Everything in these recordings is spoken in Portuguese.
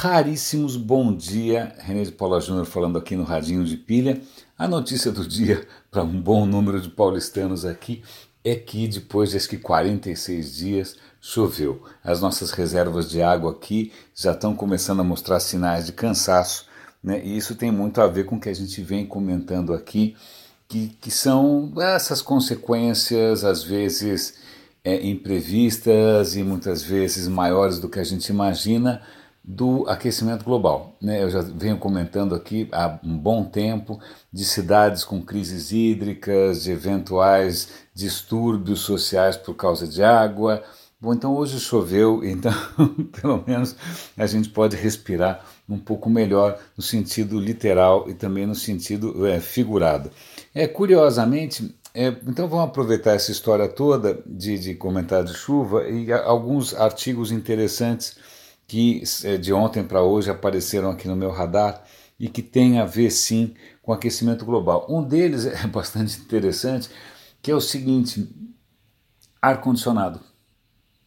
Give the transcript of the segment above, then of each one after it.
Raríssimos bom dia, René de Paula Júnior falando aqui no Radinho de Pilha. A notícia do dia para um bom número de paulistanos aqui é que depois de acho que 46 dias choveu. As nossas reservas de água aqui já estão começando a mostrar sinais de cansaço, né? E isso tem muito a ver com o que a gente vem comentando aqui, que, que são essas consequências, às vezes é, imprevistas e muitas vezes maiores do que a gente imagina do aquecimento global. Né? Eu já venho comentando aqui há um bom tempo de cidades com crises hídricas, de eventuais distúrbios sociais por causa de água. Bom, então hoje choveu, então pelo menos a gente pode respirar um pouco melhor no sentido literal e também no sentido é, figurado. É curiosamente, é, então vamos aproveitar essa história toda de, de comentário de chuva e alguns artigos interessantes que é, de ontem para hoje apareceram aqui no meu radar e que tem a ver sim com aquecimento global. Um deles é bastante interessante, que é o seguinte: ar-condicionado.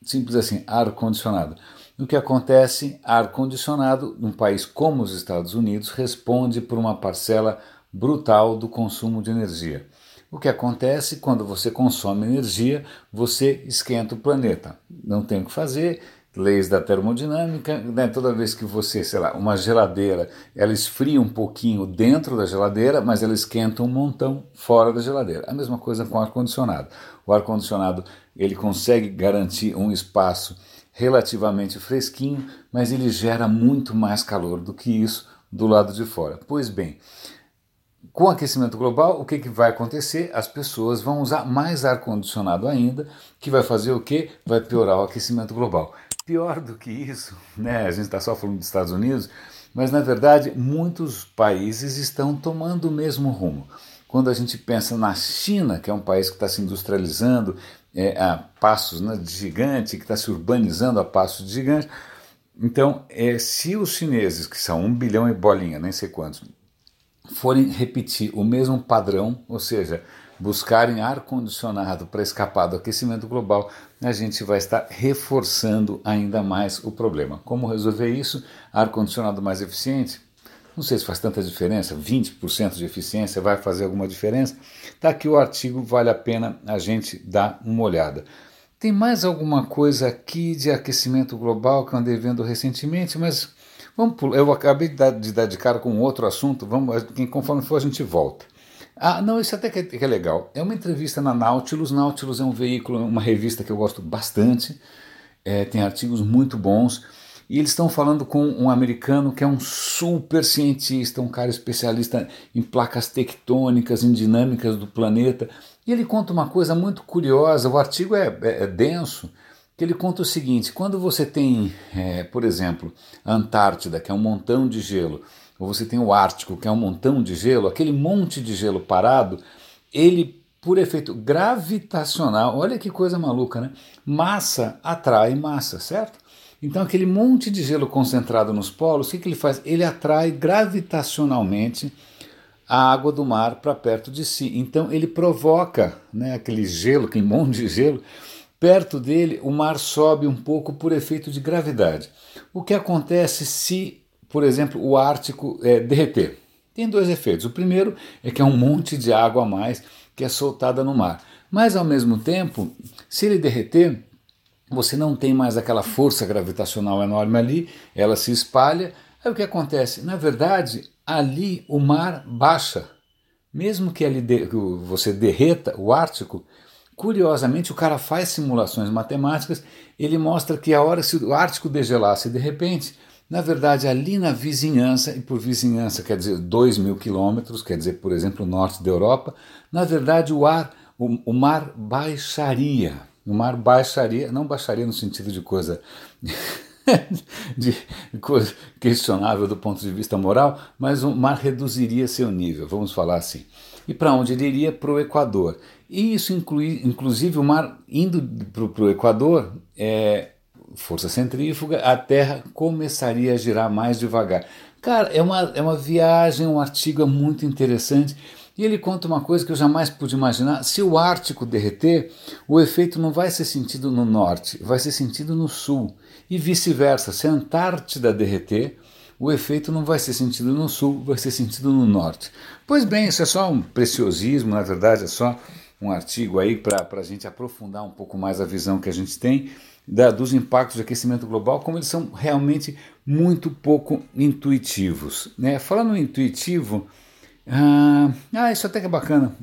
Simples assim, ar-condicionado. O que acontece? Ar-condicionado, num país como os Estados Unidos, responde por uma parcela brutal do consumo de energia. O que acontece quando você consome energia, você esquenta o planeta. Não tem o que fazer, leis da termodinâmica, né? toda vez que você, sei lá, uma geladeira, ela esfria um pouquinho dentro da geladeira, mas ela esquenta um montão fora da geladeira. A mesma coisa com o ar-condicionado. O ar-condicionado ele consegue garantir um espaço relativamente fresquinho, mas ele gera muito mais calor do que isso do lado de fora. Pois bem, com o aquecimento global, o que, que vai acontecer? As pessoas vão usar mais ar-condicionado ainda, que vai fazer o quê? Vai piorar o aquecimento global. Pior do que isso, né? a gente está só falando dos Estados Unidos, mas na verdade muitos países estão tomando o mesmo rumo. Quando a gente pensa na China, que é um país que está se industrializando é, a passos né, de gigante, que está se urbanizando a passos de gigante, então é, se os chineses, que são um bilhão e bolinha, nem sei quantos, forem repetir o mesmo padrão, ou seja, buscarem ar-condicionado para escapar do aquecimento global, a gente vai estar reforçando ainda mais o problema. Como resolver isso? Ar-condicionado mais eficiente? Não sei se faz tanta diferença, 20% de eficiência vai fazer alguma diferença? Está aqui o artigo, vale a pena a gente dar uma olhada. Tem mais alguma coisa aqui de aquecimento global que eu andei vendo recentemente, mas vamos pular. Eu acabei de dar, de cara com outro assunto, vamos, conforme for a gente volta. Ah, não, isso até que é, que é, legal. É uma entrevista na Nautilus. Nautilus é um veículo, uma revista que eu gosto bastante. É, tem artigos muito bons. E eles estão falando com um americano que é um super cientista, um cara especialista em placas tectônicas, em dinâmicas do planeta. E ele conta uma coisa muito curiosa. O artigo é, é, é denso. Que ele conta o seguinte: quando você tem, é, por exemplo, a Antártida, que é um montão de gelo, ou você tem o Ártico, que é um montão de gelo, aquele monte de gelo parado, ele, por efeito gravitacional, olha que coisa maluca, né? Massa atrai massa, certo? Então, aquele monte de gelo concentrado nos polos, o que, que ele faz? Ele atrai gravitacionalmente a água do mar para perto de si. Então, ele provoca né, aquele gelo, aquele monte de gelo, perto dele, o mar sobe um pouco por efeito de gravidade. O que acontece se por exemplo, o Ártico é, derreter. Tem dois efeitos. O primeiro é que é um monte de água a mais que é soltada no mar. Mas ao mesmo tempo, se ele derreter, você não tem mais aquela força gravitacional enorme ali, ela se espalha. Aí o que acontece? Na verdade, ali o mar baixa. Mesmo que ali de, você derreta o Ártico, curiosamente o cara faz simulações matemáticas, ele mostra que a hora se o Ártico degelasse de repente, na verdade, ali na vizinhança, e por vizinhança quer dizer 2 mil quilômetros, quer dizer, por exemplo, o norte da Europa, na verdade o, ar, o, o mar baixaria. O mar baixaria, não baixaria no sentido de coisa. de coisa questionável do ponto de vista moral, mas o mar reduziria seu nível, vamos falar assim. E para onde ele iria? Para o Equador. E isso inclui, inclusive, o mar indo para o Equador, é, força centrífuga, a Terra começaria a girar mais devagar. Cara, é uma, é uma viagem, um artigo muito interessante E ele conta uma coisa que eu jamais pude imaginar: se o Ártico derreter, o efeito não vai ser sentido no norte, vai ser sentido no sul. E vice-versa, se a Antártida derreter, o efeito não vai ser sentido no sul, vai ser sentido no norte. Pois bem, isso é só um preciosismo, na verdade, é só um artigo aí para a gente aprofundar um pouco mais a visão que a gente tem da, dos impactos do aquecimento global, como eles são realmente muito pouco intuitivos. Né? Falando intuitivo, ah, ah, isso até que é bacana.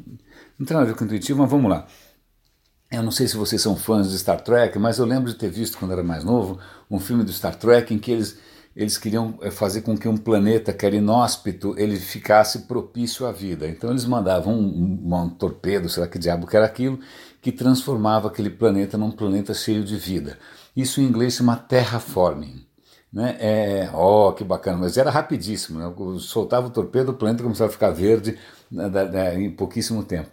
Não tem nada a ver com intuitivo, mas vamos lá. Eu não sei se vocês são fãs de Star Trek, mas eu lembro de ter visto quando era mais novo um filme do Star Trek em que eles, eles queriam eh, fazer com que um planeta que era inóspito ele ficasse propício à vida. Então eles mandavam um, um, um torpedo, sei lá que diabo que era aquilo, que transformava aquele planeta num planeta cheio de vida. Isso em inglês chama terraforming. Né? É, oh, que bacana, mas era rapidíssimo. Né? Soltava o torpedo, o planeta começava a ficar verde né, em pouquíssimo tempo.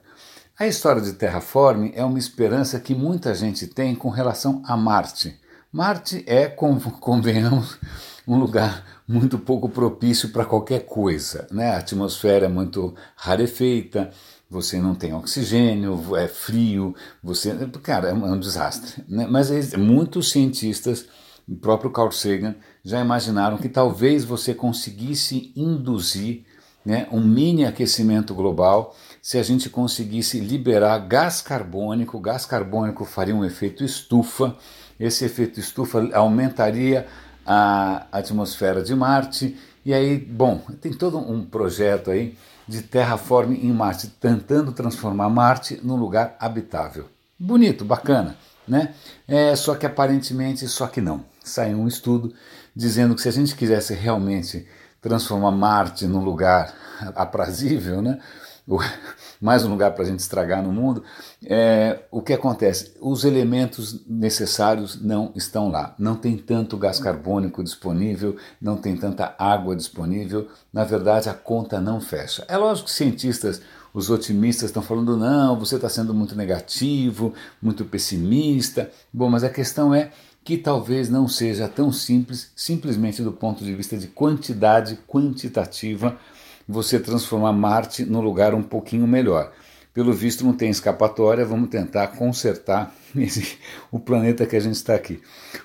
A história de terraforming é uma esperança que muita gente tem com relação a Marte. Marte é, convenhamos, um lugar muito pouco propício para qualquer coisa. Né? A atmosfera é muito rarefeita, você não tem oxigênio, é frio, você. Cara, é um desastre. Né? Mas muitos cientistas, o próprio Carl Sagan, já imaginaram que talvez você conseguisse induzir né, um mini aquecimento global se a gente conseguisse liberar gás carbônico. Gás carbônico faria um efeito estufa, esse efeito estufa aumentaria a atmosfera de Marte. E aí, bom, tem todo um projeto aí de terraforme em Marte, tentando transformar Marte num lugar habitável. Bonito, bacana, né? É, só que aparentemente, só que não. Saiu um estudo dizendo que se a gente quisesse realmente transformar Marte num lugar aprazível, né? mais um lugar para a gente estragar no mundo, é, o que acontece? Os elementos necessários não estão lá. Não tem tanto gás carbônico disponível, não tem tanta água disponível. Na verdade, a conta não fecha. É lógico que cientistas, os otimistas, estão falando: não, você está sendo muito negativo, muito pessimista. Bom, mas a questão é que talvez não seja tão simples, simplesmente do ponto de vista de quantidade quantitativa você transformar Marte num lugar um pouquinho melhor. Pelo visto não tem escapatória, vamos tentar consertar esse, o planeta que a gente está aqui.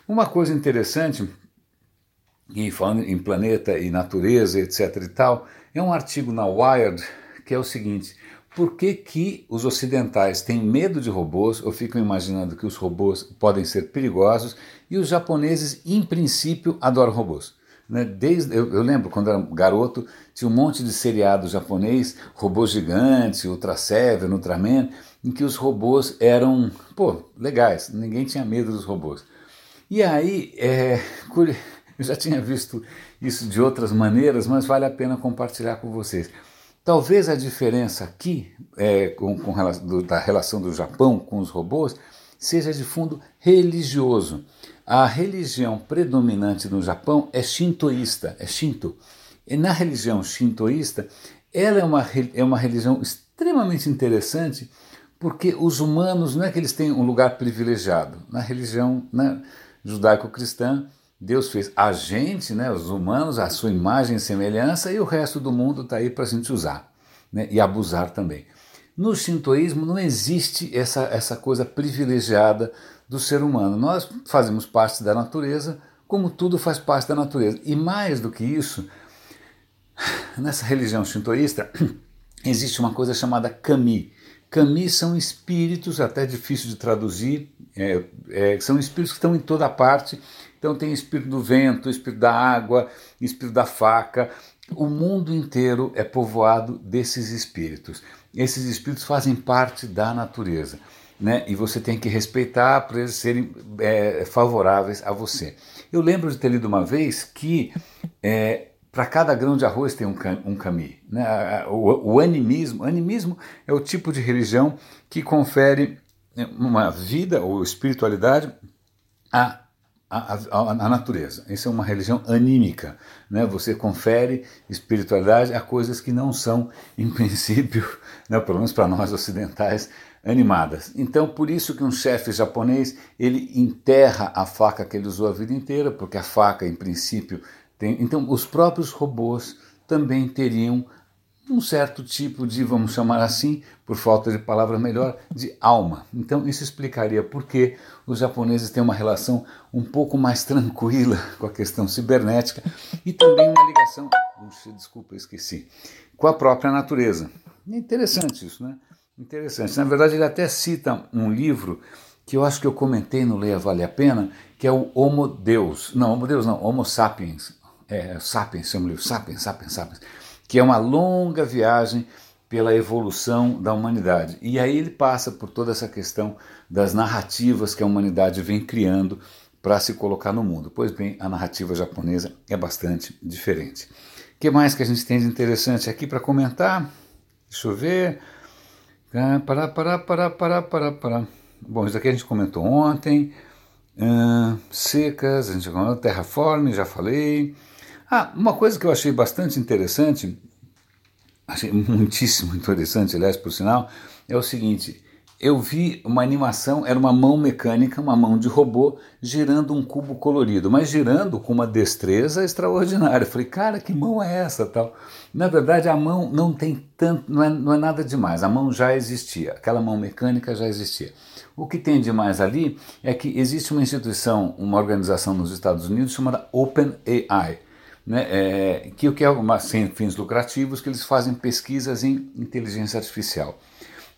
Uma coisa interessante, e falando em planeta e natureza, etc e tal, é um artigo na Wired que é o seguinte: por que, que os ocidentais têm medo de robôs ou ficam imaginando que os robôs podem ser perigosos e os japoneses, em princípio, adoram robôs? Né? Desde, eu, eu, lembro quando era garoto, tinha um monte de seriado japonês, Robô Gigante, Ultra Seven, Ultraman, em que os robôs eram, pô, legais, ninguém tinha medo dos robôs. E aí, é, eu já tinha visto isso de outras maneiras, mas vale a pena compartilhar com vocês. Talvez a diferença aqui, é, com, com do, da relação do Japão com os robôs, seja de fundo religioso. A religião predominante no Japão é shintoísta, é Shinto. E na religião shintoísta, ela é uma, é uma religião extremamente interessante porque os humanos não é que eles têm um lugar privilegiado. Na religião né, judaico-cristã, Deus fez a gente, né, os humanos, a sua imagem e semelhança, e o resto do mundo está aí para a gente usar né, e abusar também. No shintoísmo não existe essa, essa coisa privilegiada do ser humano. Nós fazemos parte da natureza, como tudo faz parte da natureza. E mais do que isso, nessa religião shintoísta existe uma coisa chamada kami. Kami são espíritos, até difícil de traduzir, é, é, são espíritos que estão em toda parte. Então tem espírito do vento, espírito da água, espírito da faca. O mundo inteiro é povoado desses espíritos. Esses espíritos fazem parte da natureza né? e você tem que respeitar para eles serem é, favoráveis a você. Eu lembro de ter lido uma vez que é, para cada grão de arroz tem um, um caminho. Né? O, o, animismo, animismo é o tipo de religião que confere uma vida ou espiritualidade a, natureza. Isso é uma religião anímica. Né? Você confere espiritualidade a coisas que não são, em princípio, né, pelo menos para nós ocidentais, animadas. Então, por isso que um chefe japonês ele enterra a faca que ele usou a vida inteira, porque a faca, em princípio, tem. Então, os próprios robôs também teriam um certo tipo de, vamos chamar assim, por falta de palavra melhor, de alma. Então isso explicaria por que os japoneses têm uma relação um pouco mais tranquila com a questão cibernética e também uma ligação, puxa, desculpa, esqueci, com a própria natureza. É interessante isso, né? Interessante. Na verdade, ele até cita um livro que eu acho que eu comentei no Leia Vale a Pena, que é o Homo Deus. Não, Homo Deus não, Homo Sapiens. É, Sapiens, chama o livro, Sapiens, Sapiens, Sapiens. Que é uma longa viagem pela evolução da humanidade. E aí ele passa por toda essa questão das narrativas que a humanidade vem criando para se colocar no mundo. Pois bem, a narrativa japonesa é bastante diferente. O que mais que a gente tem de interessante aqui para comentar? Deixa eu ver. Pará, pará, pará, pará, pará, pará. Bom, isso aqui a gente comentou ontem. Secas, a gente comentou, terraforme, já falei. Ah, uma coisa que eu achei bastante interessante, achei muitíssimo interessante, aliás, por sinal, é o seguinte: eu vi uma animação, era uma mão mecânica, uma mão de robô, girando um cubo colorido, mas girando com uma destreza extraordinária. Eu falei, cara, que mão é essa? tal? Na verdade, a mão não tem tanto, não é, não é nada demais, a mão já existia, aquela mão mecânica já existia. O que tem de mais ali é que existe uma instituição, uma organização nos Estados Unidos chamada OpenAI, né, é, que o que é uma, sem fins lucrativos, que eles fazem pesquisas em inteligência artificial.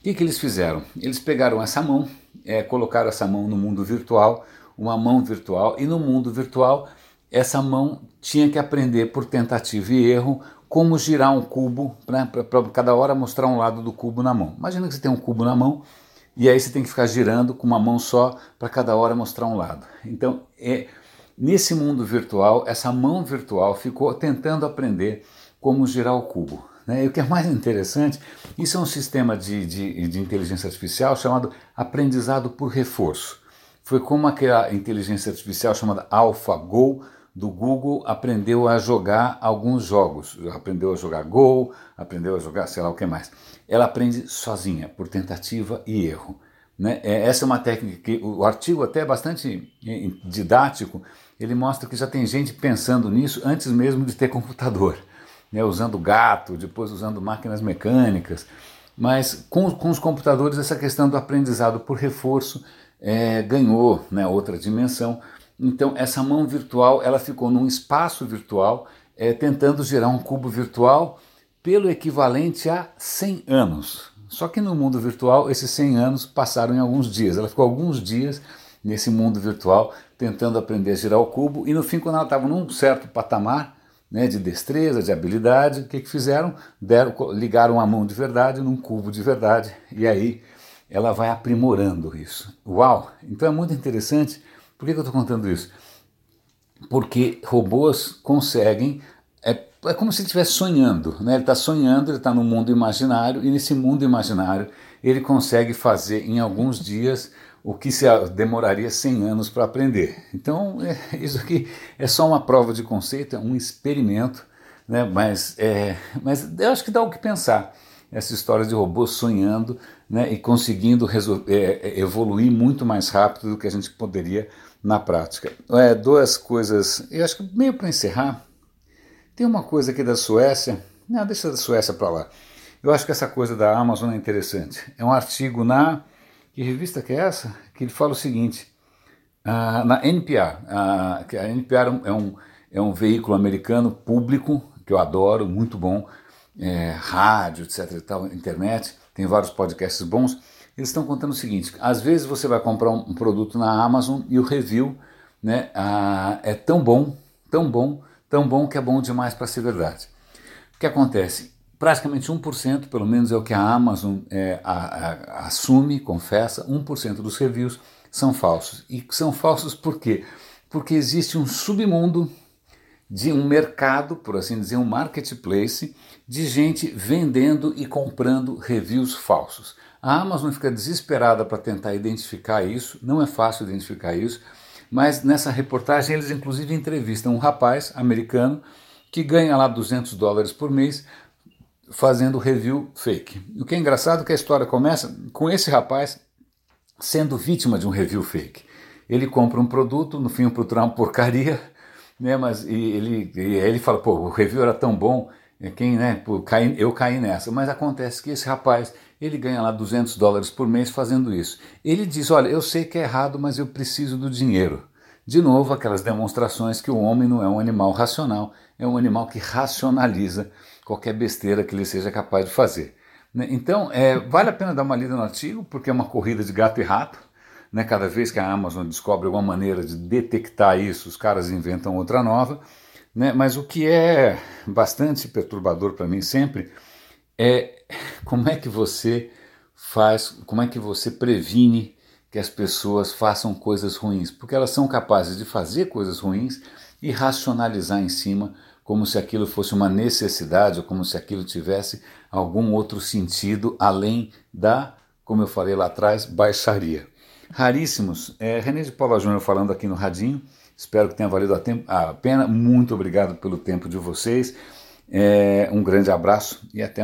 O que, que eles fizeram? Eles pegaram essa mão, é, colocaram essa mão no mundo virtual, uma mão virtual, e no mundo virtual essa mão tinha que aprender por tentativa e erro como girar um cubo, né, para cada hora mostrar um lado do cubo na mão. Imagina que você tem um cubo na mão e aí você tem que ficar girando com uma mão só para cada hora mostrar um lado. Então, é, nesse mundo virtual, essa mão virtual ficou tentando aprender como girar o cubo. Né? E o que é mais interessante, isso é um sistema de, de, de inteligência artificial chamado aprendizado por reforço. Foi como aquela inteligência artificial chamada AlphaGo do Google aprendeu a jogar alguns jogos. Aprendeu a jogar Go, aprendeu a jogar sei lá o que mais. Ela aprende sozinha, por tentativa e erro. Né? É, essa é uma técnica que o artigo até é bastante didático. Ele mostra que já tem gente pensando nisso antes mesmo de ter computador né, usando gato, depois usando máquinas mecânicas. Mas com, com os computadores, essa questão do aprendizado por reforço é, ganhou né, outra dimensão. Então, essa mão virtual ela ficou num espaço virtual, é, tentando gerar um cubo virtual pelo equivalente a 100 anos. Só que no mundo virtual, esses 100 anos passaram em alguns dias. Ela ficou alguns dias nesse mundo virtual tentando aprender a girar o cubo, e no fim, quando ela estava num certo patamar, né, de destreza, de habilidade, o que, que fizeram? Deram, ligaram a mão de verdade num cubo de verdade e aí ela vai aprimorando isso. Uau! Então é muito interessante. Por que, que eu estou contando isso? Porque robôs conseguem. É, é como se ele estivesse sonhando. Né? Ele está sonhando, ele está no mundo imaginário, e nesse mundo imaginário ele consegue fazer em alguns dias o que se demoraria 100 anos para aprender. Então, é, isso aqui é só uma prova de conceito, é um experimento, né? mas, é, mas eu acho que dá o que pensar. Essa história de robôs sonhando né? e conseguindo é, é, evoluir muito mais rápido do que a gente poderia na prática. É, duas coisas, eu acho que meio para encerrar, tem uma coisa aqui da Suécia, não, deixa da Suécia para lá. Eu acho que essa coisa da Amazon é interessante. É um artigo na que revista que é essa? Que ele fala o seguinte, uh, na NPR, que a NPR é um, é um veículo americano público, que eu adoro, muito bom, é, rádio, etc e tal, internet, tem vários podcasts bons, eles estão contando o seguinte, às vezes você vai comprar um, um produto na Amazon e o review né, uh, é tão bom, tão bom, tão bom que é bom demais para ser verdade. O que acontece? Praticamente 1%, pelo menos é o que a Amazon é, a, a, assume, confessa, 1% dos reviews são falsos. E são falsos por quê? Porque existe um submundo de um mercado, por assim dizer, um marketplace de gente vendendo e comprando reviews falsos. A Amazon fica desesperada para tentar identificar isso, não é fácil identificar isso, mas nessa reportagem eles inclusive entrevistam um rapaz americano que ganha lá 200 dólares por mês fazendo review fake. O que é engraçado é que a história começa com esse rapaz sendo vítima de um review fake. Ele compra um produto, no fim o produto é uma porcaria, né, mas e ele, e ele fala, pô, o review era tão bom, É quem, né, pô, cai, eu caí nessa, mas acontece que esse rapaz, ele ganha lá 200 dólares por mês fazendo isso. Ele diz, olha, eu sei que é errado, mas eu preciso do dinheiro. De novo, aquelas demonstrações que o homem não é um animal racional, é um animal que racionaliza qualquer besteira que ele seja capaz de fazer. Né? Então, é, vale a pena dar uma lida no artigo, porque é uma corrida de gato e rato. Né? Cada vez que a Amazon descobre alguma maneira de detectar isso, os caras inventam outra nova. Né? Mas o que é bastante perturbador para mim sempre é como é que você faz, como é que você previne que as pessoas façam coisas ruins, porque elas são capazes de fazer coisas ruins e racionalizar em cima como se aquilo fosse uma necessidade ou como se aquilo tivesse algum outro sentido além da, como eu falei lá atrás, baixaria. Raríssimos. É, René de Paula Júnior falando aqui no Radinho. Espero que tenha valido a, pena. Muito obrigado pelo tempo de vocês. É, um grande abraço e até